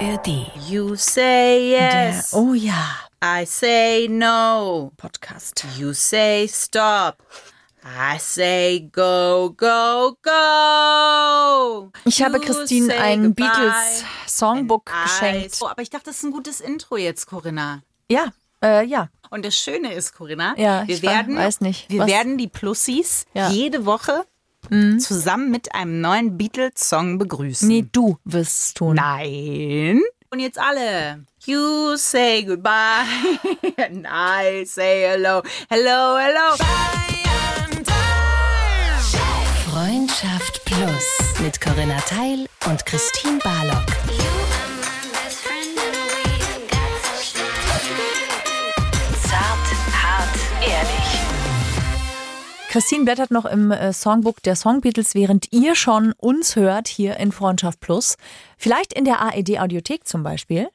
ARD. You say yes. Der, oh ja. I say no. Podcast. You say stop. I say go, go, go. Ich habe Christine ein goodbye. Beatles Songbook And I- geschenkt. Oh, aber ich dachte, das ist ein gutes Intro jetzt, Corinna. Ja, äh, ja. Und das Schöne ist, Corinna, Ja, wir werden, weiß nicht. wir Was? werden die Plussis Ja. Jede Woche zusammen mit einem neuen Beatles-Song begrüßen. Nee, du wirst es tun. Nein. Und jetzt alle. You say goodbye and I say hello. Hello, hello. Freundschaft Plus mit Corinna Teil und Christine Barlock. Christine blättert noch im äh, Songbook der Song Beatles, während ihr schon uns hört hier in Freundschaft Plus. Vielleicht in der AED Audiothek zum Beispiel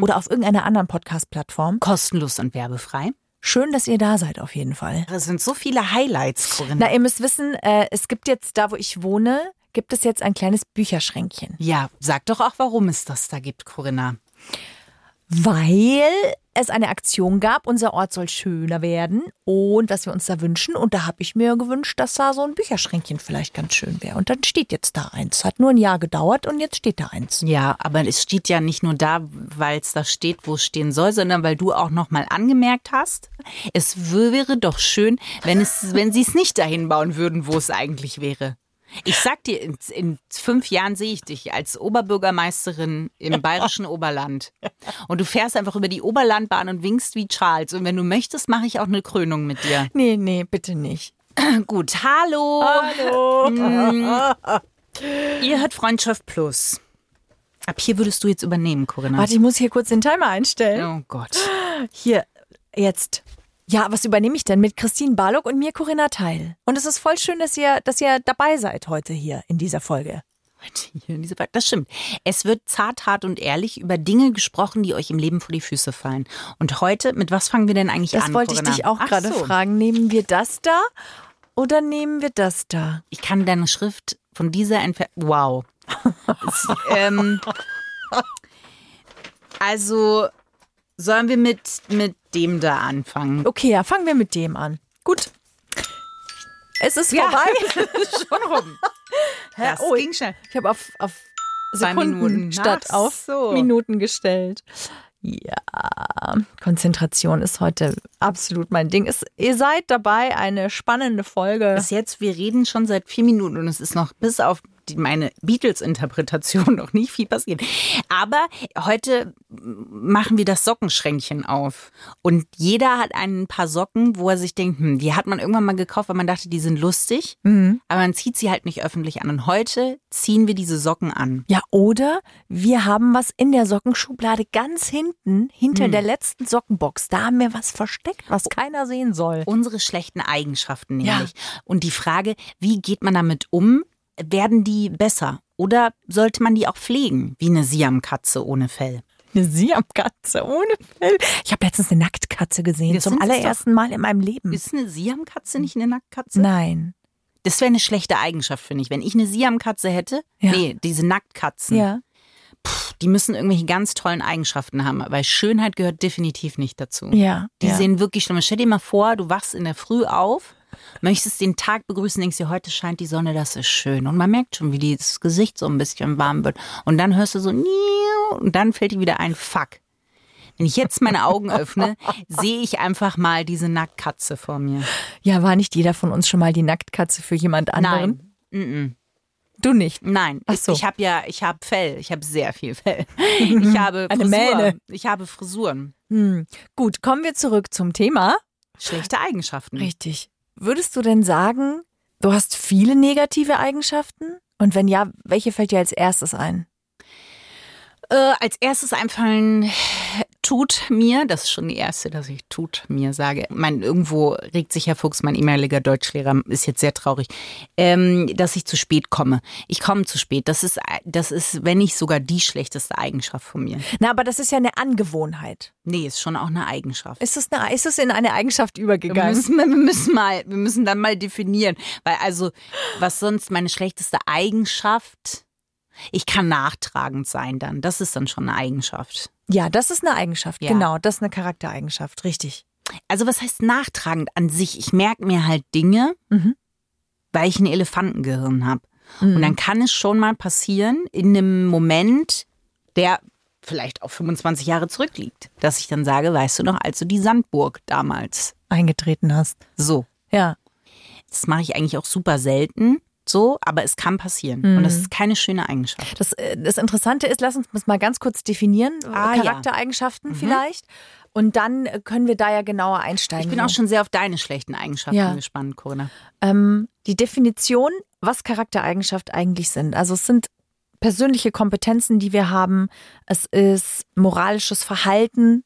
oder auf irgendeiner anderen Podcast-Plattform. Kostenlos und werbefrei. Schön, dass ihr da seid auf jeden Fall. Das sind so viele Highlights, Corinna. Na, ihr müsst wissen, äh, es gibt jetzt da, wo ich wohne, gibt es jetzt ein kleines Bücherschränkchen. ja, sag doch auch, warum es das da gibt, Corinna. Weil es eine Aktion gab, unser Ort soll schöner werden und was wir uns da wünschen. Und da habe ich mir gewünscht, dass da so ein Bücherschränkchen vielleicht ganz schön wäre. Und dann steht jetzt da eins. Hat nur ein Jahr gedauert und jetzt steht da eins. Ja, aber es steht ja nicht nur da, weil es da steht, wo es stehen soll, sondern weil du auch noch mal angemerkt hast, es wäre doch schön, wenn es, wenn sie es nicht dahin bauen würden, wo es eigentlich wäre. Ich sag dir, in, in fünf Jahren sehe ich dich als Oberbürgermeisterin im bayerischen Oberland. Und du fährst einfach über die Oberlandbahn und winkst wie Charles. Und wenn du möchtest, mache ich auch eine Krönung mit dir. Nee, nee, bitte nicht. Gut, hallo. Hallo. Ihr hört Freundschaft Plus. Ab hier würdest du jetzt übernehmen, Corinna. Warte, ich muss hier kurz den Timer einstellen. Oh Gott. Hier, jetzt. Ja, was übernehme ich denn mit Christine Barlock und mir Corinna Teil? Und es ist voll schön, dass ihr, dass ihr dabei seid heute hier in dieser Folge. Hier in dieser Folge. Das stimmt. Es wird zart, hart und ehrlich über Dinge gesprochen, die euch im Leben vor die Füße fallen. Und heute, mit was fangen wir denn eigentlich Das an? wollte ich Corinna? dich auch Ach gerade so. fragen. Nehmen wir das da oder nehmen wir das da? Ich kann deine Schrift von dieser entfernen. Wow. Ähm, also sollen wir mit, mit dem da anfangen? Okay, ja, fangen wir mit dem an. Gut. Es ist Ja. vorbei. Schon rum. Das oh, ging schnell. Ich habe auf, auf Sekunden Minuten. statt Ach auf so. Minuten gestellt. Ja, Konzentration ist heute absolut mein Ding. Es, ihr seid dabei, eine spannende Folge. Bis jetzt, wir reden schon seit vier Minuten und es ist noch bis auf meine Beatles-Interpretation noch nicht viel passiert. Aber heute machen wir das Sockenschränkchen auf. Und jeder hat ein paar Socken, wo er sich denkt, hm, die hat man irgendwann mal gekauft, weil man dachte, die sind lustig. Mhm. Aber man zieht sie halt nicht öffentlich an. Und heute ziehen wir diese Socken an. Ja, oder wir haben was in der Sockenschublade ganz hinten, hinter Hm. der letzten Sockenbox. Da haben wir was versteckt, was keiner sehen soll. Unsere schlechten Eigenschaften Ja. nämlich. Und die Frage, wie geht man damit um? Werden die besser? Oder sollte man die auch pflegen? Wie eine Siamkatze ohne Fell. Eine Siamkatze ohne Fell. Ich habe letztens eine Nacktkatze gesehen, Das zum allerersten Mal in meinem Leben. Ist eine Siamkatze nicht eine Nacktkatze? Nein. Das wäre eine schlechte Eigenschaft, finde ich. Wenn ich eine Siamkatze hätte, Ja. nee, diese Nacktkatzen, Ja. die müssen irgendwelche ganz tollen Eigenschaften haben, weil Schönheit gehört definitiv nicht dazu. Ja. Die ja. sehen wirklich schlimm. Stell dir mal vor, du wachst in der Früh auf, möchtest den Tag begrüßen, denkst dir, heute scheint die Sonne, das ist schön. Und man merkt schon, wie das Gesicht so ein bisschen warm wird. Und dann hörst du so, und dann fällt dir wieder ein, fuck. Wenn ich jetzt meine Augen öffne, sehe ich einfach mal diese Nacktkatze vor mir. ja, war nicht jeder von uns schon mal die Nacktkatze für jemand anderen? Nein. Du nicht. Nein, Ach ich, so. ich habe ja, ich habe Fell, ich habe sehr viel Fell. Ich habe Eine. Mähne. Ich habe Frisuren. Hm. Gut, kommen wir zurück zum Thema. Schlechte Eigenschaften. Richtig. Würdest du denn sagen, du hast viele negative Eigenschaften? Und wenn ja, welche fällt dir als erstes ein? Äh, als erstes einfallen tut mir, das ist schon die erste, dass ich tut mir sage. Mein irgendwo regt sich Herr Fuchs, mein ehemaliger Deutschlehrer, ist jetzt sehr traurig, ähm, dass ich zu spät komme. Ich komme zu spät. Das ist, das ist, wenn nicht sogar die schlechteste Eigenschaft von mir. Na, aber das ist ja eine Angewohnheit. Nee, ist schon auch eine Eigenschaft. Ist es, eine, ist es in eine Eigenschaft Wir übergegangen? müssen, wir müssen mal, wir müssen dann mal definieren, weil also was sonst meine schlechteste Eigenschaft Ich kann nachtragend sein dann. Das ist dann schon eine Eigenschaft. Ja, das ist eine Eigenschaft, Ja. genau. Das ist eine Charaktereigenschaft, richtig. Also was heißt nachtragend an sich? Ich merke mir halt Dinge, Mhm. weil ich ein Elefantengehirn habe. Und dann kann es schon mal passieren, in einem Moment, der vielleicht auch 25 Jahre zurückliegt, dass ich dann sage, weißt du noch, als du die Sandburg damals Eingetreten hast. so. Ja. Das mache ich eigentlich auch super selten so, aber es kann passieren. Und das ist keine schöne Eigenschaft. Das, äh, das Interessante ist, lass uns das mal ganz kurz definieren, Ah, ja. Charaktereigenschaften vielleicht. Und dann äh, können wir da ja genauer einsteigen. Ich bin auch schon sehr auf deine schlechten Eigenschaften Ja. gespannt, Corinna. ähm, die Definition, was Charaktereigenschaften eigentlich sind. Also es sind persönliche Kompetenzen, die wir haben. Es ist moralisches Verhalten,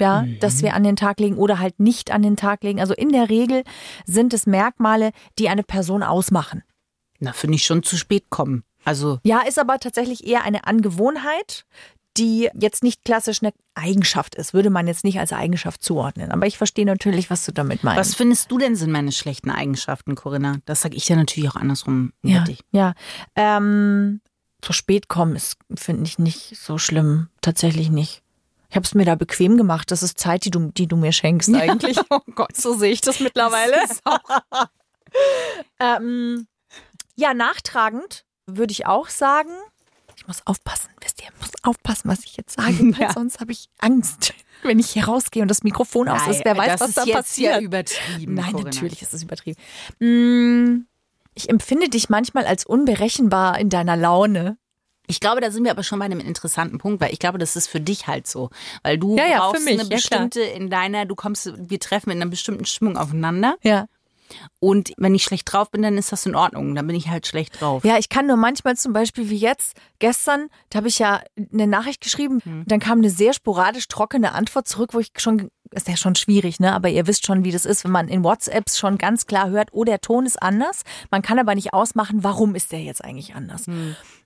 ja, Mhm. das wir an den Tag legen oder halt nicht an den Tag legen. Also in der Regel sind es Merkmale, die eine Person ausmachen. Na, finde ich schon zu spät kommen. Also, Ja, ist aber tatsächlich eher eine Angewohnheit, die jetzt nicht klassisch eine Eigenschaft ist, würde man jetzt nicht als Eigenschaft zuordnen. Aber ich verstehe natürlich, was du damit meinst. was findest du denn sind meine schlechten Eigenschaften, Corinna? Das sage ich ja natürlich auch andersrum ja, dich. ja. Ähm, zu spät kommen ist, finde ich, nicht so schlimm. Tatsächlich nicht. Ich habe es mir da bequem gemacht. Das ist Zeit, die du, die du mir schenkst eigentlich. Oh Gott. So sehe ich das mittlerweile. ähm, ja, nachtragend würde ich auch sagen. Ich muss aufpassen, wisst ihr, ich muss aufpassen, was ich jetzt sage, weil Ja. sonst habe ich Angst, wenn ich hier rausgehe und das Mikrofon aus ist. Wer weiß, was da passiert. Ja übertrieben. Nein, Corinna. natürlich ist es übertrieben. Mm, Ich empfinde dich manchmal als unberechenbar in deiner Laune. Ich glaube, da sind wir aber schon bei einem interessanten Punkt, weil ich glaube, das ist für dich halt so. Weil du Ja, ja, für brauchst mich, eine ja, bestimmte in deiner, du kommst, wir treffen in einer bestimmten Stimmung aufeinander. Ja. Und wenn ich schlecht drauf bin, dann ist das in Ordnung. Dann bin ich halt schlecht drauf. Ja, ich kann nur manchmal zum Beispiel wie jetzt, gestern, da habe ich ja eine Nachricht geschrieben, dann kam eine sehr sporadisch trockene Antwort zurück, wo ich schon, ist ja schon schwierig, ne? Aber ihr wisst schon, wie das ist, wenn man in WhatsApps schon ganz klar hört, oh, der Ton ist anders. Man kann aber nicht ausmachen, warum ist der jetzt eigentlich anders.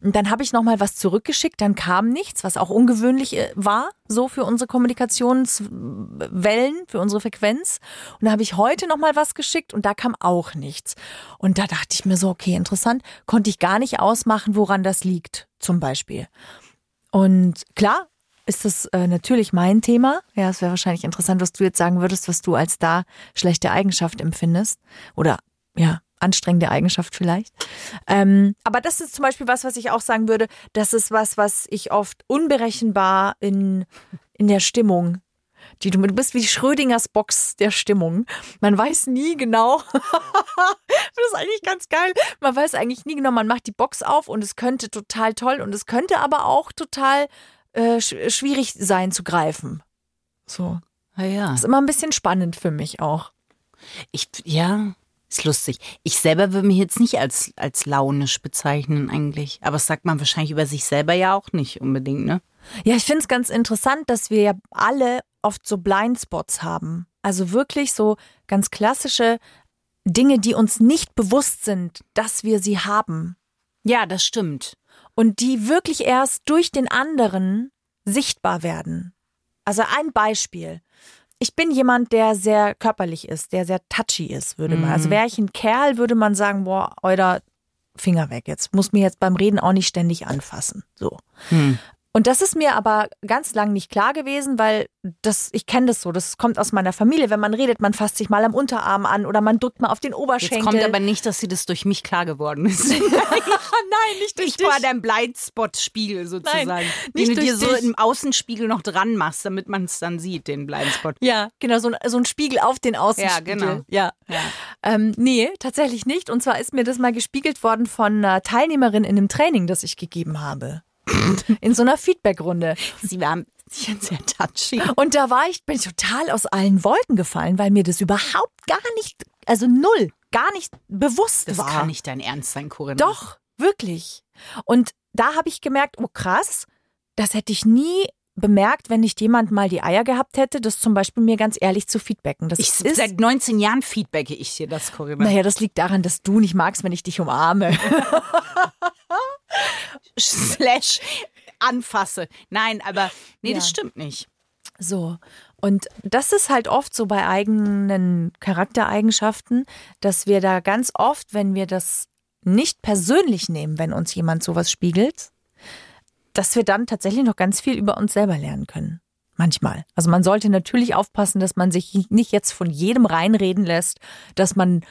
Und dann habe ich nochmal was zurückgeschickt, dann kam nichts, was auch ungewöhnlich äh, war, so für unsere Kommunikationswellen, für unsere Frequenz. Und da habe ich heute nochmal was geschickt und da kam auch nichts. Und da dachte ich mir so, okay, interessant, konnte ich gar nicht ausmachen, woran das liegt, zum Beispiel. Und klar ist das äh, natürlich mein Thema. Ja, es wäre wahrscheinlich interessant, was du jetzt sagen würdest, was du als da schlechte Eigenschaft empfindest. Oder ja, anstrengende Eigenschaft vielleicht. Ähm, aber das ist zum Beispiel was, was ich auch sagen würde, das ist was, was ich oft unberechenbar in, in der Stimmung. Die, du, du bist wie Schrödingers Box der Stimmung. Man weiß nie genau. das ist eigentlich ganz geil. Man weiß eigentlich nie genau, man macht die Box auf und es könnte total toll und es könnte aber auch total äh, sch schwierig sein zu greifen. So. Ah, ja. Ist immer ein bisschen spannend für mich auch. Ich, ja, ist lustig. Ich selber würde mich jetzt nicht als, als launisch bezeichnen eigentlich. Aber das sagt man wahrscheinlich über sich selber ja auch nicht unbedingt, ne? Ja, ich finde es ganz interessant, dass wir ja alle oft so Blindspots haben. Also wirklich so ganz klassische Dinge, die uns nicht bewusst sind, dass wir sie haben. Ja, das stimmt. Und die wirklich erst durch den anderen sichtbar werden. Also ein Beispiel. Ich bin jemand, der sehr körperlich ist, der sehr touchy ist, würde man. Also wäre ich ein Kerl, würde man sagen, boah, euer Finger weg. Jetzt muss mir jetzt beim Reden auch nicht ständig anfassen. So. Hm. Und das ist mir aber ganz lang nicht klar gewesen, weil das, ich kenne das so, das kommt aus meiner Familie. Wenn man redet, man fasst sich mal am Unterarm an oder man drückt mal auf den Jetzt Oberschenkel. kommt aber nicht, dass sie das durch mich klar geworden ist. Nein, nicht ich war dein Blindspot-Spiegel sozusagen. Nein, den nicht du dir durch so dich. im Außenspiegel noch dran machst, damit man es dann sieht, den Blindspot. Ja, genau, so ein, so ein Spiegel auf den Außenspiegel. Ja, genau. Ja. Ja. Ähm, nee, tatsächlich nicht. Und zwar ist mir das mal gespiegelt worden von einer Teilnehmerin in einem Training, das ich gegeben habe. In so einer Feedbackrunde. Sie war sehr touchy. Und da war ich, bin ich total aus allen Wolken gefallen, weil mir das überhaupt gar nicht, also null, gar nicht bewusst Das war. kann nicht dein Ernst sein, Corinna. Doch, wirklich. Und da habe ich gemerkt, oh krass, das hätte ich nie bemerkt, wenn nicht jemand mal die Eier gehabt hätte, das zum Beispiel mir ganz ehrlich zu feedbacken. Das Ich, ist, seit 19 Jahren feedbacke ich dir das, Corinna. naja, das liegt daran, dass du nicht magst, wenn ich dich umarme. Slash anfasse. Nein, aber nee, das Ja. stimmt nicht. So. Und das ist halt oft so bei eigenen Charaktereigenschaften, dass wir da ganz oft, wenn wir das nicht persönlich nehmen, wenn uns jemand sowas spiegelt, dass wir dann tatsächlich noch ganz viel über uns selber lernen können. Manchmal. Also man sollte natürlich aufpassen, dass man sich nicht jetzt von jedem reinreden lässt, dass man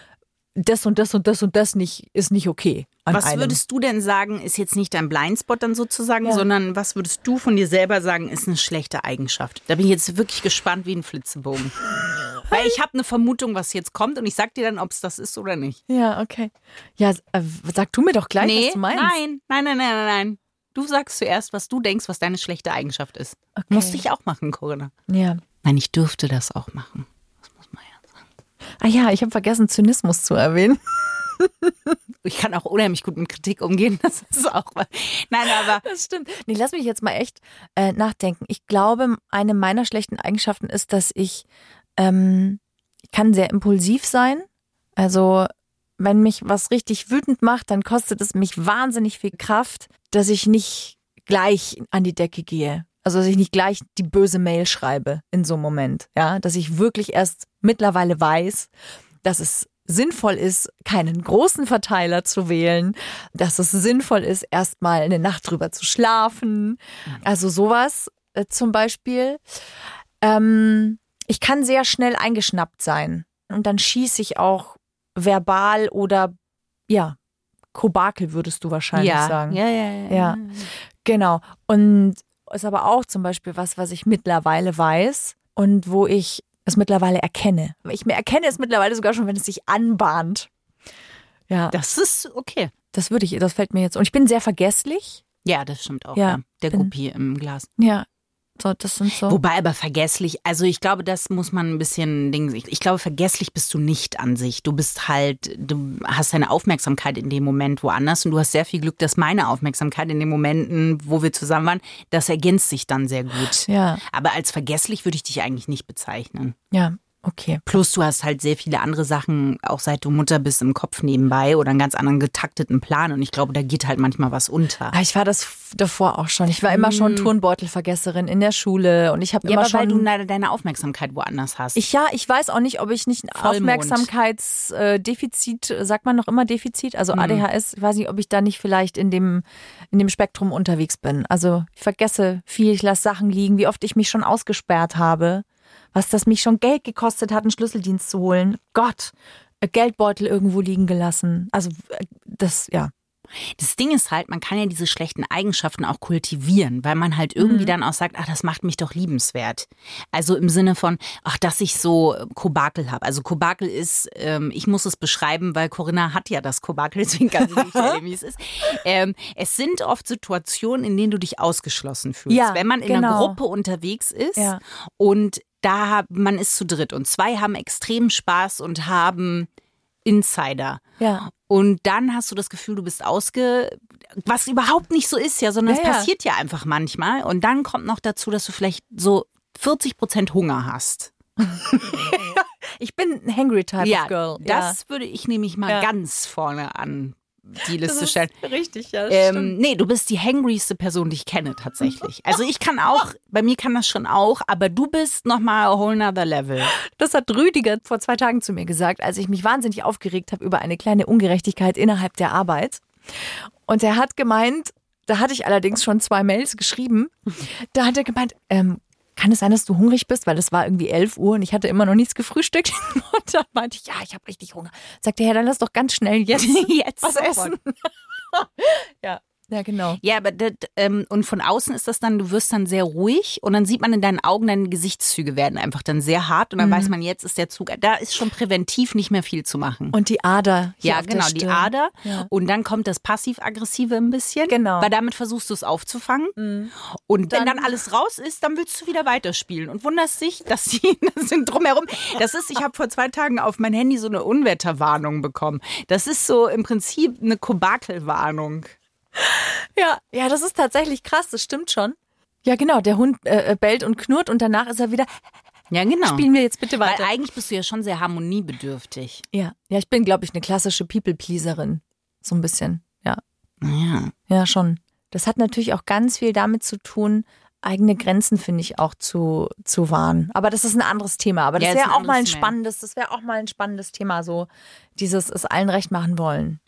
das und das und das und das nicht ist nicht okay. Was einem. würdest du denn sagen, ist jetzt nicht dein Blindspot dann sozusagen, Ja. sondern was würdest du von dir selber sagen, ist eine schlechte Eigenschaft? Da bin ich jetzt wirklich gespannt wie ein Flitzebogen. Weil ich habe eine Vermutung, was jetzt kommt und ich sag dir dann, ob es das ist oder nicht. Ja, okay. Ja, äh, sag du mir doch gleich, was du meinst. nein, nein, nein, nein, nein, nein. Du sagst zuerst, was du denkst, was deine schlechte Eigenschaft ist. Okay. Musste ich auch machen, Corinna. Ja. Nein, ich dürfte das auch machen. Das muss man ja sagen. Ah ja, ich habe vergessen, Zynismus zu erwähnen. Ich kann auch unheimlich gut mit Kritik umgehen. Das ist auch. Nein, aber Das stimmt. Nee, lass mich jetzt mal echt äh, nachdenken. Ich glaube, eine meiner schlechten Eigenschaften ist, dass ich, ähm, ich kann sehr impulsiv sein. Also, wenn mich was richtig wütend macht, dann kostet es mich wahnsinnig viel Kraft, dass ich nicht gleich an die Decke gehe. Also, dass ich nicht gleich die böse Mail schreibe in so einem Moment. Ja, dass ich wirklich erst mittlerweile weiß, dass es sinnvoll ist, keinen großen Verteiler zu wählen, dass es sinnvoll ist, erstmal eine Nacht drüber zu schlafen. Also sowas äh, zum Beispiel. Ähm, ich kann sehr schnell eingeschnappt sein und dann schieße ich auch verbal oder ja, Kobakel würdest du wahrscheinlich ja, sagen. ja, ja, ja, Ja. Genau. Und ist aber auch zum Beispiel was, was ich mittlerweile weiß und wo ich es mittlerweile erkenne. Ich erkenne es mittlerweile sogar schon, wenn es sich anbahnt. Ja, Das ist okay. das würde ich, das fällt mir jetzt. Und ich bin sehr vergesslich. Ja, das stimmt auch. Ja, Ja, der bin- im Glas. Ja, so, das sind so. Wobei aber vergesslich, also ich glaube, das muss man ein bisschen Ding. Ich, glaube, vergesslich bist du nicht an sich. Du bist halt, du hast deine Aufmerksamkeit in dem Moment woanders und du hast sehr viel Glück, dass meine Aufmerksamkeit in den Momenten, wo wir zusammen waren, das ergänzt sich dann sehr gut. Ja, Aber als vergesslich würde ich dich eigentlich nicht bezeichnen. ja, okay. Plus du hast halt sehr viele andere Sachen, auch seit du Mutter bist, im Kopf nebenbei oder einen ganz anderen getakteten Plan. Und ich glaube, da geht halt manchmal was unter. Ah, ich war das davor auch schon. Ich war immer schon Turnbeutelvergesserin in der Schule und ich habe Ja, immer aber weil schon. du deine deine Aufmerksamkeit woanders hast. ich ja, ich weiß auch nicht, ob ich nicht. Aufmerksamkeitsdefizit, sagt man noch immer Defizit, also Hm. ADHS, ich weiß nicht, ob ich da nicht vielleicht in dem, in dem Spektrum unterwegs bin. Also ich vergesse viel, ich lasse Sachen liegen, wie oft ich mich schon ausgesperrt habe, was das mich schon Geld gekostet hat, einen Schlüsseldienst zu holen. Gott, äh, Geldbeutel irgendwo liegen gelassen. Also äh, das, ja. Das Ding ist halt, man kann ja diese schlechten Eigenschaften auch kultivieren, weil man halt irgendwie dann auch sagt, ach, das macht mich doch liebenswert. Also im Sinne von, ach, dass ich so äh, Kobakel habe. Also Kobakel ist, ähm, ich muss es beschreiben, weil Corinna hat ja das Kobakel, deswegen kann sie nicht erzählen, wie es ist. Ähm, es sind oft Situationen, in denen du dich ausgeschlossen fühlst. Ja, Wenn man in einer genau. Gruppe unterwegs ist Ja. und da man ist zu dritt und zwei haben extrem Spaß und haben Insider. Ja. Und dann hast du das Gefühl, du bist ausge. Was überhaupt nicht so ist, ja, sondern Ja, es ja. passiert ja einfach manchmal. Und dann kommt noch dazu, dass du vielleicht so 40 Prozent Hunger hast. Ich bin ein hangry Type ja, of Girl. das würde ich nämlich mal Ja. ganz vorne an die Liste ist stellen. richtig, ja. Ähm, nee, du bist die hangryste Person, die ich kenne tatsächlich. Also ich kann auch, bei mir kann das schon auch, aber du bist nochmal a whole nother level. Das hat Rüdiger vor zwei Tagen zu mir gesagt, als ich mich wahnsinnig aufgeregt habe über eine kleine Ungerechtigkeit innerhalb der Arbeit. Und er hat gemeint, da hatte ich allerdings schon zwei Mails geschrieben, da hat er gemeint, ähm, kann es sein, dass du hungrig bist? Weil es war irgendwie 11 Uhr und ich hatte immer noch nichts gefrühstückt. Und dann meinte ich, ja, ich habe richtig Hunger. Sagte er, ja, dann lass doch ganz schnell jetzt, Jetzt was essen. ja, ja, genau. Ja, aber das, ähm, und von außen ist das dann, du wirst dann sehr ruhig und dann sieht man in deinen Augen, deine Gesichtszüge werden einfach dann sehr hart und dann weiß man, jetzt ist der Zug, da ist schon präventiv nicht mehr viel zu machen. Und die Ader. Ja, genau, die. Ader. Ja. Und dann kommt das Passiv-Aggressive ein bisschen. Genau. Weil damit versuchst du es aufzufangen. Und wenn dann alles raus ist, dann willst du wieder weiterspielen und wunderst dich, dass die das sind drumherum. Das ist, ich habe vor zwei Tagen auf mein Handy so eine Unwetterwarnung bekommen. Das ist so im Prinzip eine Kobakelwarnung. Ja, ja, das ist tatsächlich krass, das stimmt schon. Ja, genau, der Hund äh, bellt und knurrt und danach ist er wieder, Ja, genau. spielen wir jetzt bitte Weil weiter. eigentlich bist du ja schon sehr harmoniebedürftig. Ja, ja, ich bin, glaube ich, eine klassische People-Pleaserin. So ein bisschen, ja. Ja. Ja, schon. Das hat natürlich auch ganz viel damit zu tun, eigene Grenzen, finde ich, auch zu, zu wahren. Aber das ist ein anderes Thema. Aber das Ja, wäre auch mal ein spannendes, das wäre auch mal ein spannendes Thema, so dieses es allen recht machen wollen.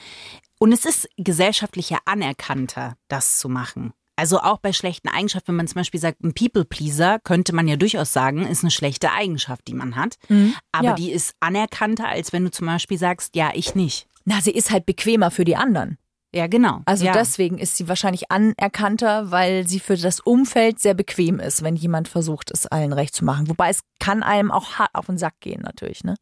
Und es ist gesellschaftlich ja anerkannter, das zu machen. Also auch bei schlechten Eigenschaften, wenn man zum Beispiel sagt, ein People-Pleaser, könnte man ja durchaus sagen, ist eine schlechte Eigenschaft, die man hat. Aber Ja. die ist anerkannter, als wenn du zum Beispiel sagst, ja, ich nicht. Na, sie ist halt bequemer für die anderen. Ja, genau. Also ja. deswegen ist sie wahrscheinlich anerkannter, weil sie für das Umfeld sehr bequem ist, wenn jemand versucht, es allen recht zu machen. Wobei es kann einem auch hart auf den Sack gehen, natürlich, ne?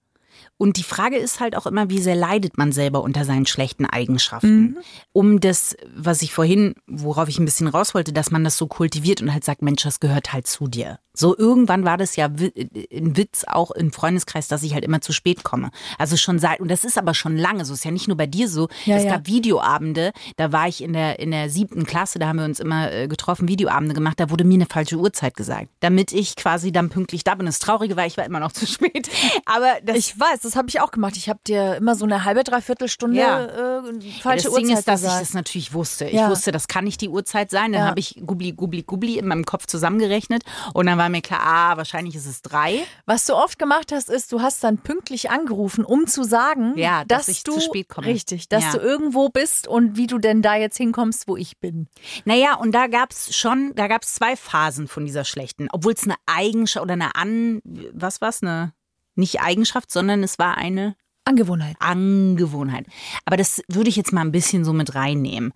Und die Frage ist halt auch immer, wie sehr leidet man selber unter seinen schlechten Eigenschaften? Um das, was ich vorhin, worauf ich ein bisschen raus wollte, dass man das so kultiviert und halt sagt, Mensch, das gehört halt zu dir. So irgendwann war das ja ein Witz auch im Freundeskreis, dass ich halt immer zu spät komme. Also schon seit, und das ist aber schon lange so, ist ja nicht nur bei dir so. Ja, es ja. gab Videoabende, da war ich in der, in der siebten Klasse, da haben wir uns immer äh, getroffen, Videoabende gemacht, da wurde mir eine falsche Uhrzeit gesagt, damit ich quasi dann pünktlich da bin. Das Traurige war, ich war immer noch zu spät. Aber Ich weiß, das habe ich auch gemacht. Ich habe dir immer so eine halbe, dreiviertel Stunde Ja. äh, falsche das Ding Uhrzeit ist, dass gesagt. ich das natürlich wusste. Ich Ja. wusste, das kann nicht die Uhrzeit sein. Dann Ja. habe ich Gubli, Gubli, Gubli in meinem Kopf zusammengerechnet. Und dann war mir klar, ah, wahrscheinlich ist es drei. Was du oft gemacht hast, ist, du hast dann pünktlich angerufen, um zu sagen, Ja, dass dass, ich du zu spät komme. richtig, dass Ja. du irgendwo bist und wie du denn da jetzt hinkommst, wo ich bin. Naja, und da gab's schon, da gab's zwei Phasen von dieser schlechten. Obwohl es eine Eigenschaft oder eine An, was war's, eine, nicht Eigenschaft, sondern es war eine Angewohnheit. Angewohnheit. Aber das würde ich jetzt mal ein bisschen so mit reinnehmen.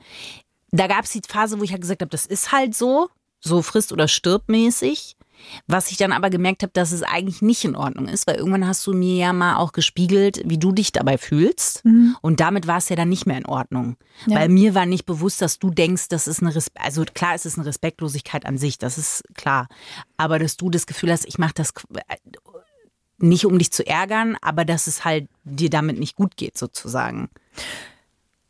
Da gab es die Phase, wo ich halt gesagt habe, das ist halt so, so frisst oder stirbt mäßig. Was ich dann aber gemerkt habe, dass es eigentlich nicht in Ordnung ist, weil irgendwann hast du mir ja mal auch gespiegelt, wie du dich dabei fühlst. Und damit war es ja dann nicht mehr in Ordnung. Ja. Weil mir war nicht bewusst, dass du denkst, das ist eine Respe also klar, es ist eine Respektlosigkeit an sich, das ist klar. Aber dass du das Gefühl hast, ich mache das nicht um dich zu ärgern, aber dass es halt dir damit nicht gut geht, sozusagen.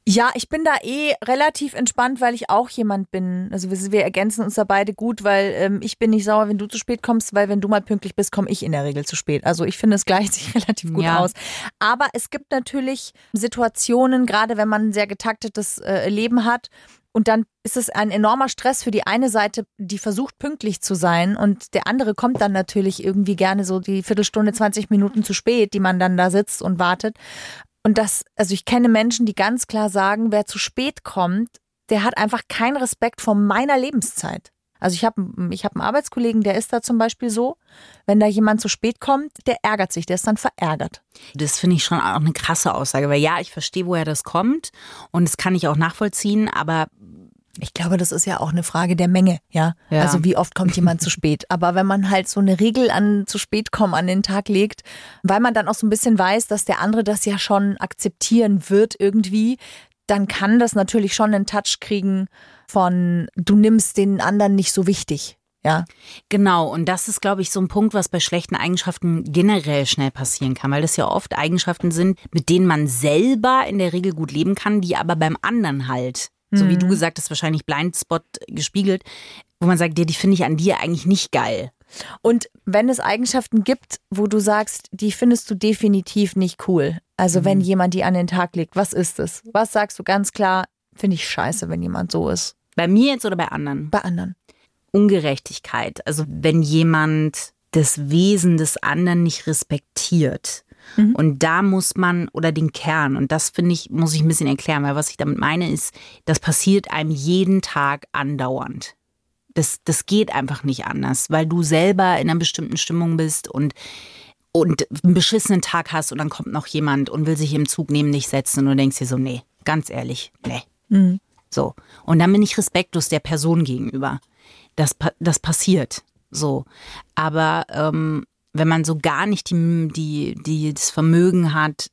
Ja, ich bin da eh relativ entspannt, weil ich auch jemand bin. Also wir, wir ergänzen uns da beide gut, weil ähm, ich bin nicht sauer, wenn du zu spät kommst, weil wenn du mal pünktlich bist, komme ich in der Regel zu spät. Also ich finde, es gleicht sich relativ gut Ja. aus. Aber es gibt natürlich Situationen, gerade wenn man ein sehr getaktetes äh, Leben hat, und dann ist es ein enormer Stress für die eine Seite, die versucht pünktlich zu sein und der andere kommt dann natürlich irgendwie gerne so die Viertelstunde, 20 Minuten zu spät, die man dann da sitzt und wartet. Und das, also ich kenne Menschen, die ganz klar sagen, wer zu spät kommt, der hat einfach keinen Respekt vor meiner Lebenszeit. Also ich habe ich hab einen Arbeitskollegen, der ist da zum Beispiel so, wenn da jemand zu spät kommt, der ärgert sich, der ist dann verärgert. Das finde ich schon auch eine krasse Aussage, weil ja, ich verstehe, woher das kommt und das kann ich auch nachvollziehen, aber Ich glaube, das ist ja auch eine Frage der Menge, ja. Ja. Also wie oft kommt jemand zu spät. Aber wenn man halt so eine Regel an zu spät kommen an den Tag legt, weil man dann auch so ein bisschen weiß, dass der andere das ja schon akzeptieren wird irgendwie, dann kann das natürlich schon einen Touch kriegen von du nimmst den anderen nicht so wichtig. Ja. Genau, und das ist, glaube ich, so ein Punkt, was bei schlechten Eigenschaften generell schnell passieren kann, weil das ja oft Eigenschaften sind, mit denen man selber in der Regel gut leben kann, die aber beim anderen halt, so wie du gesagt hast, wahrscheinlich Blindspot gespiegelt, wo man sagt, ja, die finde ich an dir eigentlich nicht geil. Und wenn es Eigenschaften gibt, wo du sagst, die findest du definitiv nicht cool. Also wenn jemand die an den Tag legt, was ist es? Was sagst du ganz klar, finde ich scheiße, wenn jemand so ist. Bei mir jetzt oder bei anderen? Bei anderen. Ungerechtigkeit. Also wenn jemand das Wesen des anderen nicht respektiert. Und da muss man, oder den Kern, und das finde ich, muss ich ein bisschen erklären, weil was ich damit meine ist, das passiert einem jeden Tag andauernd. Das, das geht einfach nicht anders, weil du selber in einer bestimmten Stimmung bist und, und einen beschissenen Tag hast und dann kommt noch jemand und will sich im Zug neben dich setzen und du denkst dir so, nee, ganz ehrlich, nee. So. Und dann bin ich respektlos der Person gegenüber. Das, das passiert. So. Aber ähm, wenn man so gar nicht die, die, die, das Vermögen hat,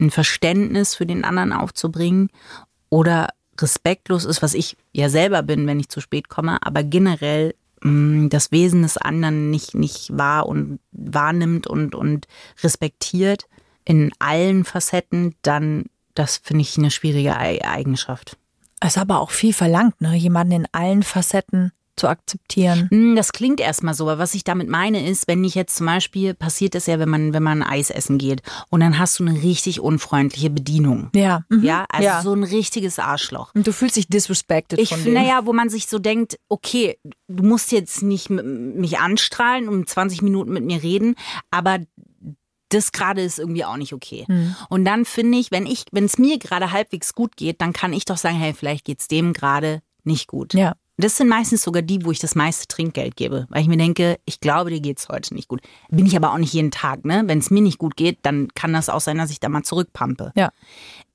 ein Verständnis für den anderen aufzubringen oder respektlos ist, was ich ja selber bin, wenn ich zu spät komme, aber generell mh, das Wesen des anderen nicht, nicht wahr und wahrnimmt und, und respektiert in allen Facetten, dann das finde ich eine schwierige Ei- Eigenschaft. Es ist aber auch viel verlangt, ne? jemanden in allen Facetten zu akzeptieren. Hm, Das klingt erstmal so, aber was ich damit meine ist, wenn ich jetzt zum Beispiel, passiert das ja, wenn man, wenn man Eis essen geht und dann hast du eine richtig unfreundliche Bedienung. Ja. Mhm. Ja, also Ja. so ein richtiges Arschloch. Und du fühlst dich disrespected Ich von finde denen. ja, wo man sich so denkt, okay, du musst jetzt nicht mich anstrahlen und 20 Minuten mit mir reden, aber das gerade ist irgendwie auch nicht okay. Hm. Und dann finde ich, wenn ich, wenn es mir gerade halbwegs gut geht, dann kann ich doch sagen, hey, vielleicht geht's dem gerade nicht gut. Ja. Das sind meistens sogar die, wo ich das meiste Trinkgeld gebe, weil ich mir denke, ich glaube, dir geht's heute nicht gut. Bin ich aber auch nicht jeden Tag, ne? Wenn es mir nicht gut geht, dann kann das auch sein, dass ich da mal zurückpampe. Ja.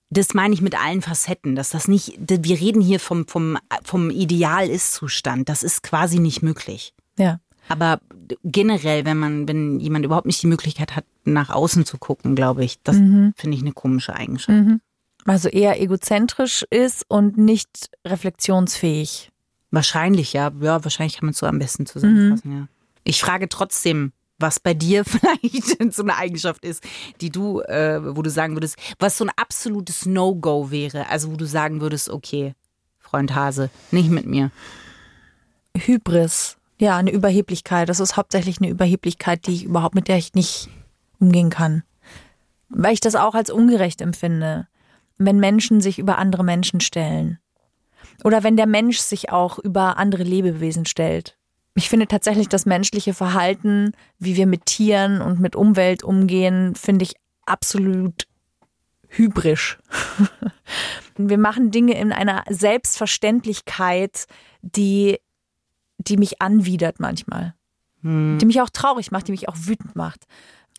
Das meine ich mit allen Facetten, dass das nicht, wir reden hier vom, vom, vom Ideal-Ist-Zustand. Das ist quasi nicht möglich. Ja. Aber generell, wenn man, wenn jemand überhaupt nicht die Möglichkeit hat, nach außen zu gucken, glaube ich, das Mhm. finde ich eine komische Eigenschaft. Also eher egozentrisch ist und nicht reflexionsfähig. Wahrscheinlich, ja. Ja, wahrscheinlich kann man es so am besten zusammenfassen, ja. Ich frage trotzdem, was bei dir vielleicht so eine Eigenschaft ist, die du, äh, wo du sagen würdest, was so ein absolutes No-Go wäre. Also wo du sagen würdest, okay, Freund Hase, nicht mit mir. Hybris. Ja, eine Überheblichkeit. Das ist hauptsächlich eine Überheblichkeit, die ich überhaupt mit der ich nicht umgehen kann. Weil ich das auch als ungerecht empfinde, wenn Menschen sich über andere Menschen stellen. Oder wenn der Mensch sich auch über andere Lebewesen stellt. Ich finde tatsächlich das menschliche Verhalten, wie wir mit Tieren und mit Umwelt umgehen, finde ich absolut hybrisch. wir machen Dinge in einer Selbstverständlichkeit, die, die mich anwidert manchmal. Die mich auch traurig macht, die mich auch wütend macht.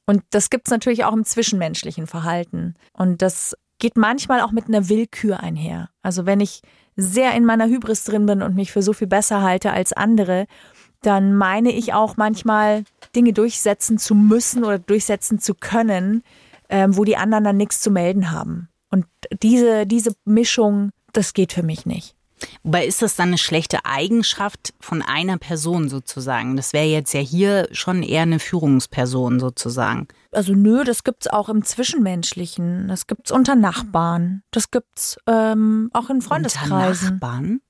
Und das gibt's natürlich auch im zwischenmenschlichen Verhalten. Und das geht manchmal auch mit einer Willkür einher. Also wenn ich sehr in meiner Hybris drin bin und mich für so viel besser halte als andere, dann meine ich auch manchmal Dinge durchsetzen zu müssen oder durchsetzen zu können, ähm, wo die anderen dann nichts zu melden haben. Und diese, diese Mischung, das geht für mich nicht. Wobei ist das dann eine schlechte Eigenschaft von einer Person sozusagen? Das wäre jetzt ja hier schon eher eine Führungsperson sozusagen. Also nö, das gibt's auch im Zwischenmenschlichen. Das gibt's unter Nachbarn. Das gibt's ähm, auch in Unter Freundeskreisen. Nachbarn?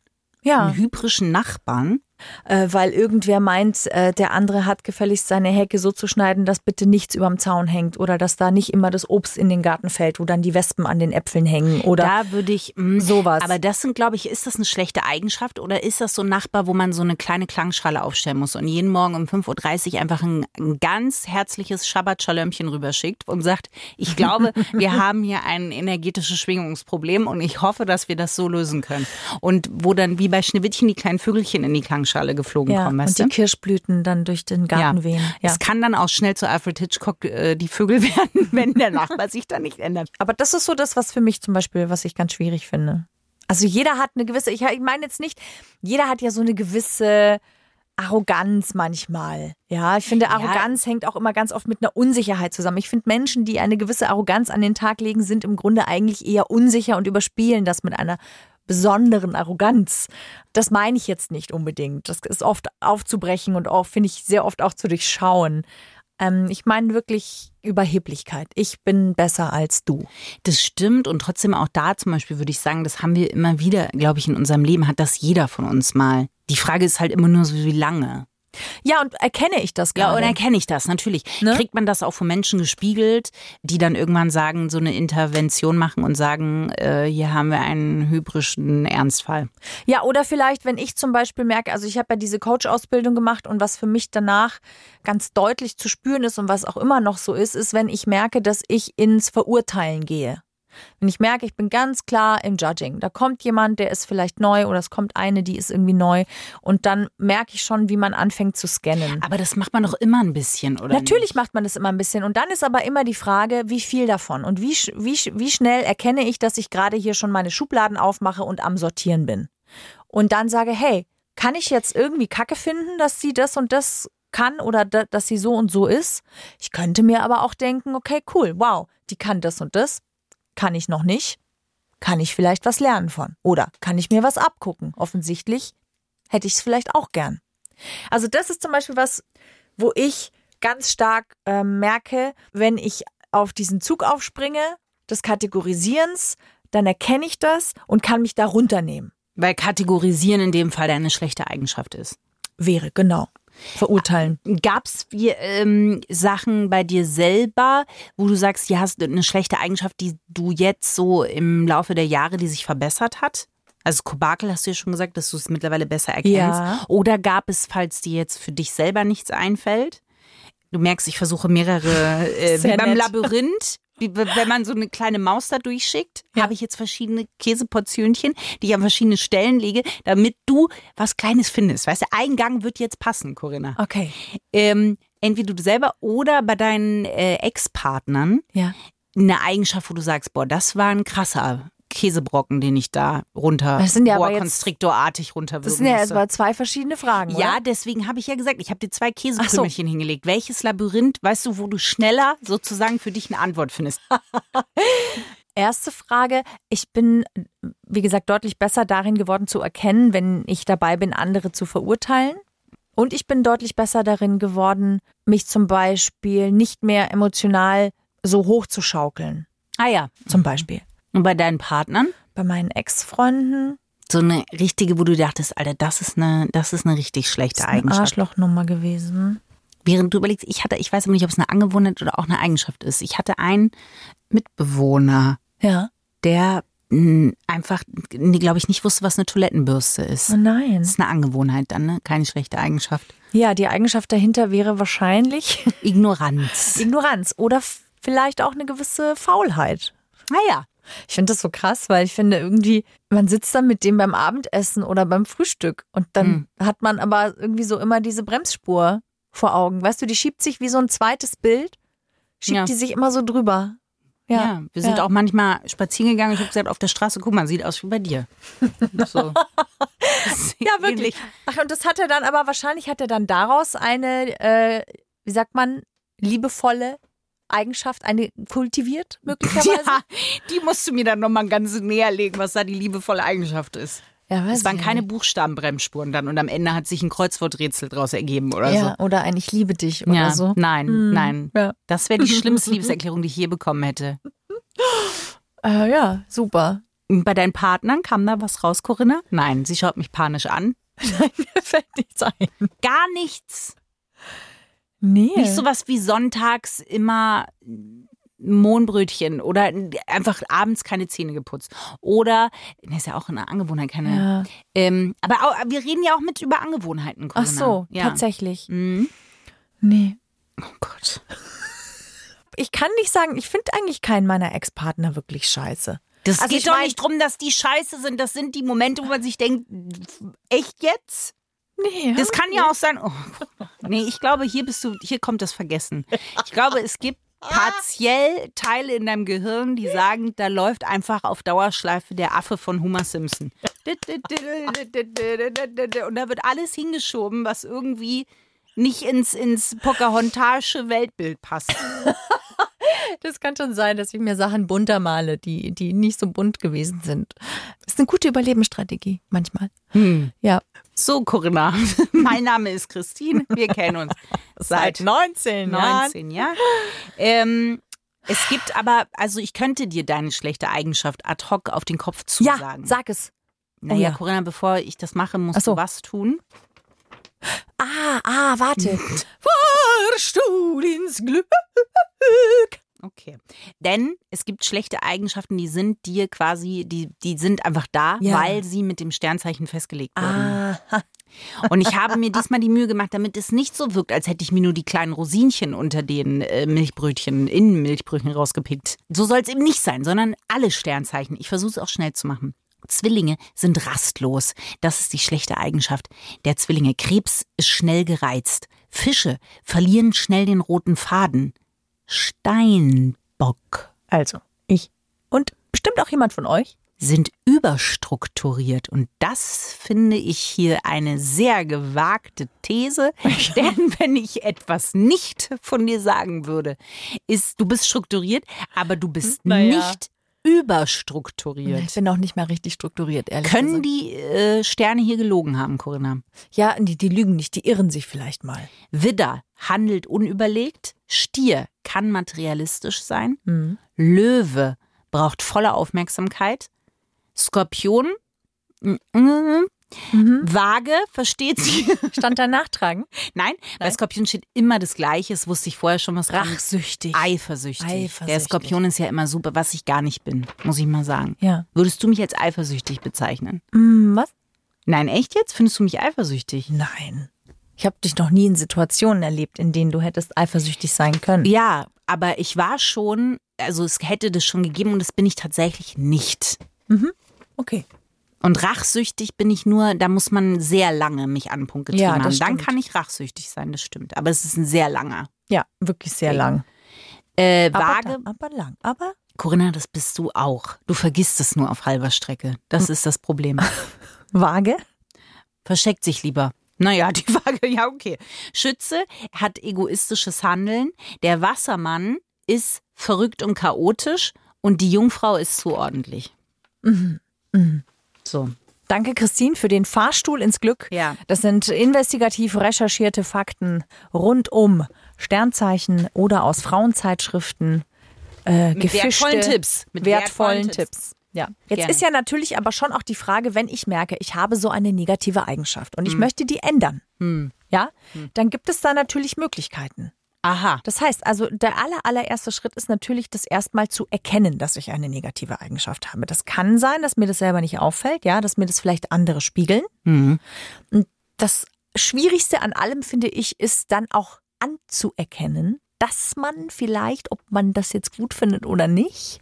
Ja, Einen hybrischen Nachbarn? Äh, weil irgendwer meint, äh, der andere hat gefälligst seine Hecke so zu schneiden, dass bitte nichts überm Zaun hängt oder dass da nicht immer das Obst in den Garten fällt, wo dann die Wespen an den Äpfeln hängen oder Da würde ich mh, sowas. Aber das sind, glaube ich, ist das eine schlechte Eigenschaft oder ist das so ein Nachbar, wo man so eine kleine Klangschale aufstellen muss und jeden Morgen um 5.30 Uhr einfach ein, ein ganz herzliches Schabbat-Schalömchen rüberschickt und sagt, ich glaube, wir haben hier ein energetisches Schwingungsproblem und ich hoffe, dass wir das so lösen können. Und wo dann wie bei Schneewittchen die kleinen Vögelchen in die Klangschale geflogen ja, kommen, und weißt die du? Kirschblüten dann durch den Garten wehen. Ja. Es kann dann auch schnell zu Alfred Hitchcock äh, die Vögel werden, wenn der Nachbar sich da nicht ändert. Aber das ist so das, was für mich zum Beispiel, was ich ganz schwierig finde. Also jeder hat eine gewisse, ich, ich meine jetzt nicht, jeder hat ja so eine gewisse Arroganz manchmal. Ja, ich finde, Arroganz hängt auch immer ganz oft mit einer Unsicherheit zusammen. Ich finde, Menschen, die eine gewisse Arroganz an den Tag legen, sind im Grunde eigentlich eher unsicher und überspielen das mit einer besonderen Arroganz. Das meine ich jetzt nicht unbedingt. Das ist oft aufzubrechen und auch, finde ich, sehr oft auch zu durchschauen. Ähm, ich meine wirklich Überheblichkeit. Ich bin besser als du. Das stimmt und trotzdem auch da zum Beispiel würde ich sagen, das haben wir immer wieder, glaube ich, in unserem Leben, hat das jeder von uns mal. Die Frage ist halt immer nur so, wie lange. Ja, und erkenne ich das Ja, gerade? und erkenne ich das, natürlich. Ne? Kriegt man das auch von Menschen gespiegelt, die dann irgendwann sagen, so eine Intervention machen und sagen, äh, hier haben wir einen hybrischen Ernstfall. Ja, oder vielleicht, wenn ich zum Beispiel merke, also ich habe ja diese Coach-Ausbildung gemacht und was für mich danach ganz deutlich zu spüren ist und was auch immer noch so ist, ist, wenn ich merke, dass ich ins Verurteilen gehe. Wenn ich merke, ich bin ganz klar im Judging. Da kommt jemand, der ist vielleicht neu oder es kommt eine, die ist irgendwie neu. Und dann merke ich schon, wie man anfängt zu scannen. Aber das macht man doch immer ein bisschen, oder? Natürlich nicht? macht man das immer ein bisschen. Und dann ist aber immer die Frage, wie viel davon und wie, wie, wie schnell erkenne ich, dass ich gerade hier schon meine Schubladen aufmache und am Sortieren bin. Und dann sage, hey, kann ich jetzt irgendwie Kacke finden, dass sie das und das kann oder da, dass sie so und so ist? Ich könnte mir aber auch denken, okay, cool, wow, die kann das und das, kann ich noch nicht. Kann ich vielleicht was lernen von? Oder kann ich mir was abgucken? Offensichtlich hätte ich es vielleicht auch gern. Also das ist zum Beispiel was, wo ich ganz stark ähm, merke, wenn ich auf diesen Zug aufspringe, des Kategorisierens, dann erkenne ich das und kann mich da runternehmen. Weil kategorisieren in dem Fall deine schlechte Eigenschaft ist. Wäre, genau. Verurteilen. Gab es ähm, Sachen bei dir selber, wo du sagst, du hast eine schlechte Eigenschaft, die du jetzt so im Laufe der Jahre, die sich verbessert hat? Also Kobakel hast du ja schon gesagt, dass du es mittlerweile besser erkennst. Ja. Oder gab es, falls dir jetzt für dich selber nichts einfällt? Du merkst, ich versuche mehrere, äh, beim nett. Labyrinth, wenn man so eine kleine Maus da durchschickt, habe ich jetzt verschiedene Käseportionchen, die ich an verschiedene Stellen lege, damit du was Kleines findest. Weißt du, ein Gang wird jetzt passen, Corinna. Okay. Ähm, entweder du selber oder bei deinen äh, Ex-Partnern Ja. eine Eigenschaft, wo du sagst, boah, das war ein krasser Käsebrocken, den ich da runter, Das sind ja aber boah, jetzt- konstriktorartig runterwürgen Das sind ja erstmal zwei verschiedene Fragen, Ja, oder? deswegen habe ich ja gesagt, ich habe dir zwei Käsekrümelchen hingelegt. Welches Labyrinth, weißt du, wo du schneller sozusagen für dich eine Antwort findest? Erste Frage. Ich bin, wie gesagt, deutlich besser darin geworden zu erkennen, wenn ich dabei bin, andere zu verurteilen. Und ich bin deutlich besser darin geworden, mich zum Beispiel nicht mehr emotional so hoch zu schaukeln. Ah ja. Zum Beispiel. Und bei deinen Partnern? Bei meinen Ex-Freunden So eine richtige, wo du dachtest, Alter, das ist eine, das ist eine richtig schlechte ist eine Eigenschaft. Arschlochnummer gewesen. Während du überlegst, ich hatte, ich weiß aber nicht, ob es eine Angewohnheit oder auch eine Eigenschaft ist. Ich hatte einen Mitbewohner, Ja. der mh, einfach, glaube ich, nicht wusste, was eine Toilettenbürste ist. Oh nein. Das ist eine Angewohnheit dann, ne? Keine schlechte Eigenschaft. Ja, die Eigenschaft dahinter wäre wahrscheinlich Ignoranz. Ignoranz oder vielleicht auch eine gewisse Faulheit. Naja. Ich finde das so krass, weil ich finde irgendwie, man sitzt dann mit dem beim Abendessen oder beim Frühstück und dann hat man aber irgendwie so immer diese Bremsspur vor Augen. Weißt du, die schiebt sich wie so ein zweites Bild, schiebt Ja. die sich immer so drüber. Ja, Ja, wir sind ja. auch manchmal spazieren gegangen. Ich habe gesagt, auf der Straße, guck mal, sieht aus wie bei dir. So. Ja, wirklich. Ach, und das hat er dann, aber wahrscheinlich hat er dann daraus eine, äh, wie sagt man, liebevolle Eigenschaft, eine kultiviert, möglicherweise. Ja, die musst du mir dann nochmal ganz näher legen, was da die liebevolle Eigenschaft ist. Ja, Es waren keine. Buchstabenbremsspuren dann und am Ende hat sich ein Kreuzworträtsel draus ergeben oder Ja, oder ein Ich liebe dich oder so. Ja, so. nein, Hm, nein. Ja. Das wäre die schlimmste Liebeserklärung, die ich je bekommen hätte. Äh, ja, super. Bei deinen Partnern kam da was raus, Corinna? Nein, sie schaut mich panisch an. Nein, mir fällt nichts ein. Gar nichts. Nee. Nicht sowas wie sonntags immer Mohnbrötchen oder einfach abends keine Zähne geputzt. Oder, das ist ja auch eine Angewohnheit, keine. Ja. Ähm, aber auch, wir reden ja auch mit über Angewohnheiten, Corinna. Ach so, ja. tatsächlich. Mhm. Nee. Oh Gott. Ich kann nicht sagen, ich finde eigentlich keinen meiner Ex-Partner wirklich scheiße. Das Also geht doch mein- nicht drum, dass die scheiße sind. Das sind die Momente, wo man sich denkt, echt jetzt? Nee. Das kann ja auch sein. Oh, nee, ich glaube, hier bist du, hier kommt das Vergessen. Ich glaube, es gibt partiell Teile in deinem Gehirn, die sagen, da läuft einfach auf Dauerschleife der Affe von Homer Simpson. Und da wird alles hingeschoben, was irgendwie nicht ins, ins Pocahontasche Weltbild passt. Das kann schon sein, dass ich mir Sachen bunter male, die, die nicht so bunt gewesen sind. Das ist eine gute Überlebensstrategie, manchmal. Ja. So, Corinna, mein Name ist Christine, wir kennen uns seit 19 19 Jahren. Ähm, es gibt aber, also ich könnte dir deine schlechte Eigenschaft ad hoc auf den Kopf Ja, zusagen. sag es. naja, Oh ja. Corinna, bevor ich das mache, musst so. du was tun. Ah, ah, warte. Fahrstuhl ins Glück. Okay. Denn es gibt schlechte Eigenschaften, die sind dir quasi, die, die sind einfach da, Ja. weil sie mit dem Sternzeichen festgelegt wurden. Aha. Und ich habe mir diesmal die Mühe gemacht, damit es nicht so wirkt, als hätte ich mir nur die kleinen Rosinchen unter den äh, Milchbrötchen, in Milchbrötchen rausgepickt. So soll es eben nicht sein, sondern alle Sternzeichen. Ich versuche es auch schnell zu machen. Zwillinge sind rastlos. Das ist die schlechte Eigenschaft der Zwillinge. Krebs ist schnell gereizt. Fische verlieren schnell den roten Faden. Steinbock Also, ich. Und bestimmt auch jemand von euch. sind überstrukturiert. Und das finde ich hier eine sehr gewagte These. Denn wenn ich etwas nicht von dir sagen würde, ist, du bist strukturiert, aber du bist Naja. nicht überstrukturiert. Ich bin auch nicht mehr richtig strukturiert, ehrlich Können gesagt. die äh, Sterne hier gelogen haben, Corinna? Ja, die, die lügen nicht, die irren sich vielleicht mal. Widder handelt unüberlegt. Stier kann materialistisch sein. Mhm. Löwe braucht volle Aufmerksamkeit. Skorpion. Mm, mm, Mhm. Waage versteht sie. Stand da nachtragen? Nein, bei Nein. Skorpion steht immer das Gleiche. Das wusste ich vorher schon, was. Rachsüchtig. Eifersüchtig. Der Eifersüchtig. Skorpion ist ja immer super, was ich gar nicht bin, muss ich mal sagen. Ja. Würdest du mich als eifersüchtig bezeichnen? Hm, was? Nein, echt jetzt? Findest du mich eifersüchtig? Nein. Ich habe dich noch nie in Situationen erlebt, in denen du hättest eifersüchtig sein können. Ja, aber ich war schon also es hätte das schon gegeben und das bin ich tatsächlich nicht. Okay. Und rachsüchtig bin ich nur, da muss man sehr lange mich an den Punkt getrieben Ja, haben. das Dann stimmt. kann ich rachsüchtig sein, das stimmt. Aber es ist ein sehr langer. Ja, wirklich sehr lang. Äh, Aber, Waage, da- aber lang. Aber Corinna, das bist du auch. Du vergisst es nur auf halber Strecke. Das ist das Problem. Waage? Versteckt sich lieber. Naja, die Waage, ja, okay. Schütze hat egoistisches Handeln. Der Wassermann ist verrückt und chaotisch. Und die Jungfrau ist zu ordentlich. So. Danke, Christine, für den Fahrstuhl ins Glück. Ja. Das sind investigativ recherchierte Fakten rund um Sternzeichen oder aus Frauenzeitschriften. Äh, Mit gefischte, wertvollen Tipps. Mit wertvollen, wertvollen Tipps. Tipps. Ja. Jetzt Gerne. ist ja natürlich aber schon auch die Frage, wenn ich merke, ich habe so eine negative Eigenschaft und ich Hm. möchte die ändern. Ja, dann gibt es da natürlich Möglichkeiten. Aha. Das heißt also, der aller, allererste Schritt ist natürlich, das erstmal zu erkennen, dass ich eine negative Eigenschaft habe. Das kann sein, dass mir das selber nicht auffällt, ja, dass mir das vielleicht andere spiegeln. Mhm. Und das Schwierigste an allem, finde ich, ist dann auch anzuerkennen, dass man vielleicht, ob man das jetzt gut findet oder nicht,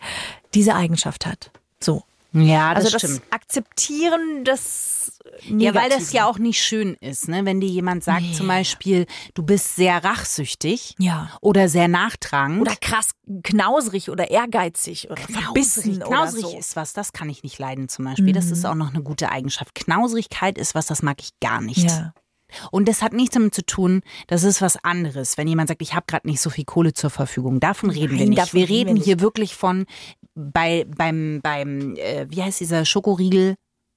diese Eigenschaft hat. So. Ja, das also das stimmt. Akzeptieren des Ja, weil das Negativen. ja auch nicht schön ist, ne? Wenn dir jemand sagt, zum Beispiel, du bist sehr rachsüchtig Ja. oder sehr nachtragend. oder krass knausrig oder ehrgeizig oder verbissen Knausrig oder so. ist was, das kann ich nicht leiden zum Beispiel. Das ist auch noch eine gute Eigenschaft. Knausrigkeit ist was, das mag ich gar nicht. Ja. Und das hat nichts damit zu tun, das ist was anderes. Wenn jemand sagt, ich habe gerade nicht so viel Kohle zur Verfügung, davon reden wir Nein, nicht. davon Wir reden wir nicht. hier wirklich von bei beim beim äh, wie heißt dieser Schokoriegel,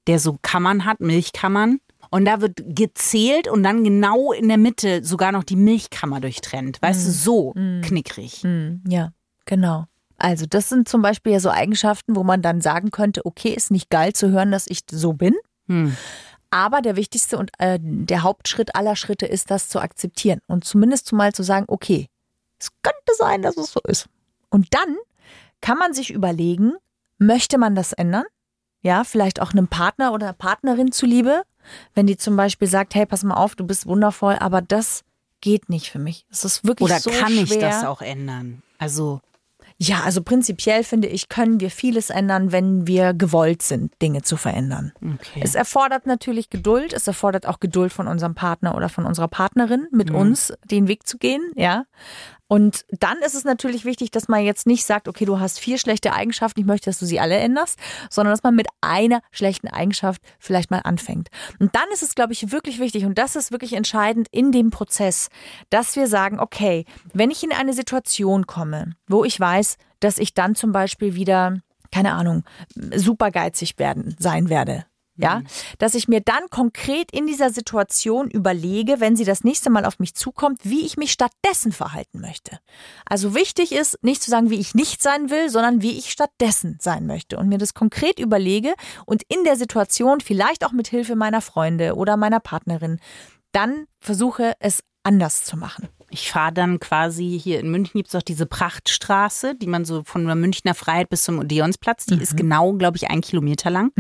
der so Kammern hat, Milchkammern. Und da wird gezählt und dann genau in der Mitte sogar noch die Milchkammer durchtrennt. Weißt du, so knickrig. Hm, ja, genau. Also das sind zum Beispiel ja so Eigenschaften, wo man dann sagen könnte, okay, ist nicht geil zu hören, dass ich so bin. Hm. Aber der wichtigste und äh, der Hauptschritt aller Schritte ist, das zu akzeptieren und zumindest zumal zu sagen, okay, es könnte sein, dass es so ist. Und dann kann man sich überlegen, möchte man das ändern? Ja, vielleicht auch einem Partner oder einer Partnerin zuliebe, wenn die zum Beispiel sagt, hey, pass mal auf, du bist wundervoll, aber das geht nicht für mich. Es ist wirklich Oder so kann schwer. ich das auch ändern? Also Ja, also prinzipiell finde ich, können wir vieles ändern, wenn wir gewollt sind, Dinge zu verändern. Okay. Es erfordert natürlich Geduld, es erfordert auch Geduld von unserem Partner oder von unserer Partnerin, mit uns den Weg zu gehen, ja. Und dann ist es natürlich wichtig, dass man jetzt nicht sagt, okay, du hast vier schlechte Eigenschaften, ich möchte, dass du sie alle änderst, sondern dass man mit einer schlechten Eigenschaft vielleicht mal anfängt. Und dann ist es, glaube ich, wirklich wichtig, und das ist wirklich entscheidend in dem Prozess, dass wir sagen, okay, wenn ich in eine Situation komme, wo ich weiß, dass ich dann zum Beispiel wieder, keine Ahnung, super geizig werden, sein werde, ja, dass ich mir dann konkret in dieser Situation überlege, wenn sie das nächste Mal auf mich zukommt, wie ich mich stattdessen verhalten möchte. Also wichtig ist, nicht zu sagen, wie ich nicht sein will, sondern wie ich stattdessen sein möchte und mir das konkret überlege und in der Situation, vielleicht auch mit Hilfe meiner Freunde oder meiner Partnerin, dann versuche es anders zu machen. Ich fahre dann quasi hier in München gibt es auch diese Prachtstraße, die man so von der Münchner Freiheit bis zum Odeonsplatz, die ist genau, glaube ich, ein Kilometer lang.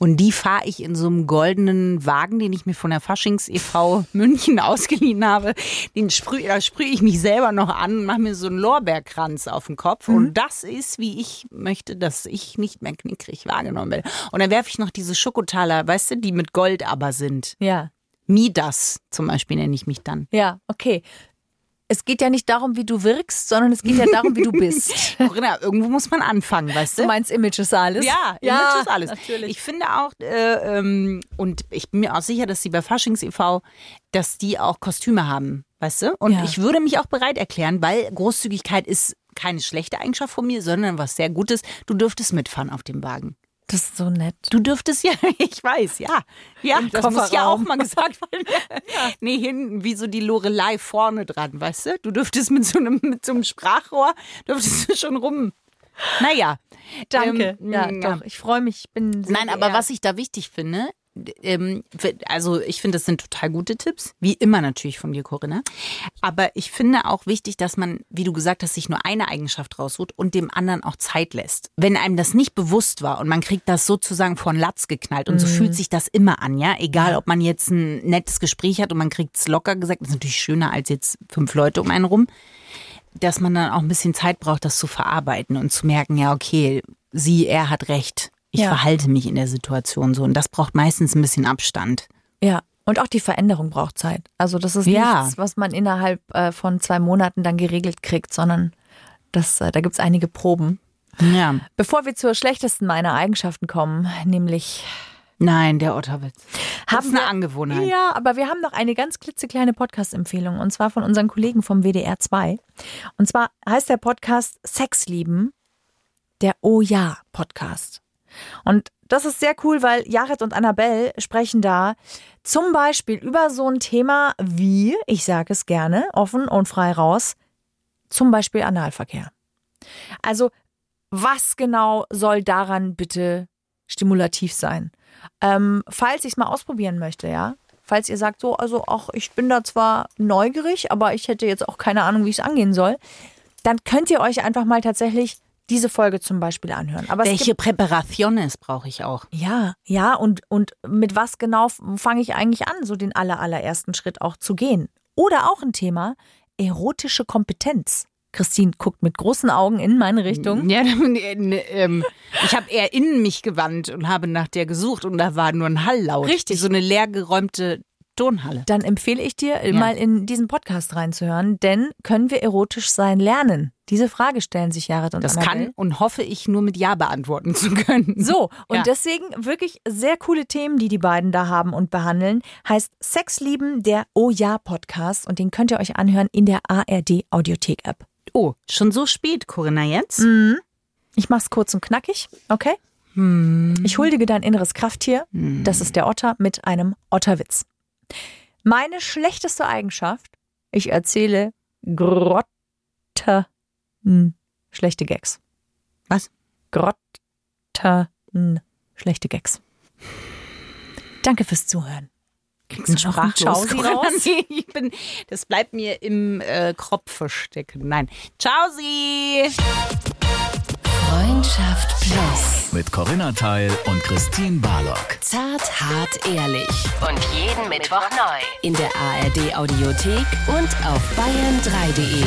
Und die fahre ich in so einem goldenen Wagen, den ich mir von der Faschings e.V. München ausgeliehen habe. Den sprühe, da sprühe ich mich selber noch an und mache mir so einen Lorbeerkranz auf den Kopf. Und das ist, wie ich möchte, dass ich nicht mehr knickrig wahrgenommen werde. Und dann werfe ich noch diese Schokotaler, weißt du, die mit Gold aber sind. Ja. Midas zum Beispiel nenne ich mich dann. Ja, okay. Es geht ja nicht darum, wie du wirkst, sondern es geht ja darum, wie du bist. Corinna, irgendwo muss man anfangen, weißt du? Du meinst Image ist alles? ja, ja Image ist alles. Natürlich. Ich finde auch, äh, ähm, und ich bin mir auch sicher, dass die bei Faschings e.V., dass die auch Kostüme haben, weißt du? Und Ja. ich würde mich auch bereit erklären, weil Großzügigkeit ist keine schlechte Eigenschaft von mir, sondern was sehr Gutes. Du dürftest mitfahren auf dem Wagen. Das ist so nett. Du dürftest ja, ich weiß, ja. Ja, Im das muss ja auch mal gesagt werden. Nee, hinten wie so die Lorelei vorne dran, weißt du? Du dürftest mit so einem, mit so einem Sprachrohr, dürftest du schon rum. Naja. Danke. Ähm, ja, doch. Ich freue mich. Ich bin Nein, aber was ich da wichtig finde, ähm, also ich finde, das sind total gute Tipps, wie immer natürlich von dir, Corinna. Aber ich finde auch wichtig, dass man, wie du gesagt hast, sich nur eine Eigenschaft raussucht und dem anderen auch Zeit lässt. Wenn einem das nicht bewusst war und man kriegt das sozusagen von Latz geknallt und so fühlt sich das immer an, ja, egal ob man jetzt ein nettes Gespräch hat und man kriegt es locker gesagt, das ist natürlich schöner als jetzt fünf Leute um einen rum. dass man dann auch ein bisschen Zeit braucht, das zu verarbeiten und zu merken, ja, okay, sie, er hat recht. Ich Ja. verhalte mich in der Situation so. Und das braucht meistens ein bisschen Abstand. Ja. Und auch die Veränderung braucht Zeit. Also das ist Ja. nichts, was man innerhalb äh, von zwei Monaten dann geregelt kriegt, sondern das, äh, da gibt's einige Proben. Ja. Bevor wir zur schlechtesten meiner Eigenschaften kommen, nämlich Nein, der Otterwitz. Das Haben ist eine wir- Angewohnheit. Ja, aber wir haben noch eine ganz klitzekleine Podcast-Empfehlung und zwar von unseren Kollegen vom WDR 2. Und zwar heißt der Podcast Sex lieben, der Oh ja Podcast. Und das ist sehr cool, weil Jared und Annabelle sprechen da zum Beispiel über so ein Thema wie, ich sage es gerne, offen und frei raus, zum Beispiel Analverkehr. Also, was genau soll daran bitte stimulativ sein? Ähm, falls ich es mal ausprobieren möchte, ja. Falls ihr sagt, so, also auch ich bin da zwar neugierig, aber ich hätte jetzt auch keine Ahnung, wie ich es angehen soll, dann könnt ihr euch einfach mal tatsächlich diese Folge zum Beispiel anhören. Aber Welche Präparationes brauche ich auch? ja, ja, und, und mit was genau fange ich eigentlich an, so den aller, allerersten Schritt auch zu gehen? Oder auch ein Thema, erotische Kompetenz. Christine guckt mit großen Augen in meine Richtung. Ja, ähm, ich habe eher in mich gewandt und habe nach der gesucht und da war nur ein Halllaut. Richtig. So eine leergeräumte Tonhalle. Dann empfehle ich dir, mal in diesen Podcast reinzuhören, denn können wir erotisch sein lernen? Diese Frage stellen sich Jared und Das Annabelle. kann und hoffe ich nur mit Ja beantworten zu können. So, und Ja. deswegen wirklich sehr coole Themen, die die beiden da haben und behandeln. Heißt Sex lieben, der Oh Ja Podcast und den könnt ihr euch anhören in der ARD Audiothek App. Oh, schon so spät, Corinna, jetzt? Ich mach's kurz und knackig, okay? Ich huldige dein inneres Krafttier. Das ist der Otter mit einem Otterwitz. Meine schlechteste Eigenschaft, ich erzähle Grotten schlechte Gags. Was? Grotten schlechte Gags. Danke fürs Zuhören. Kriegst du noch einen Sprachlos, Chausi Corinna. raus? Ich bin, das bleibt mir im äh, Kopf verstecken. Nein. Ciao, Sie! Freundschaft Plus. Mit Corinna Teil und Christine Barlock. Zart, hart, ehrlich. Und jeden Mittwoch neu. In der ARD Audiothek und auf bayern3.de.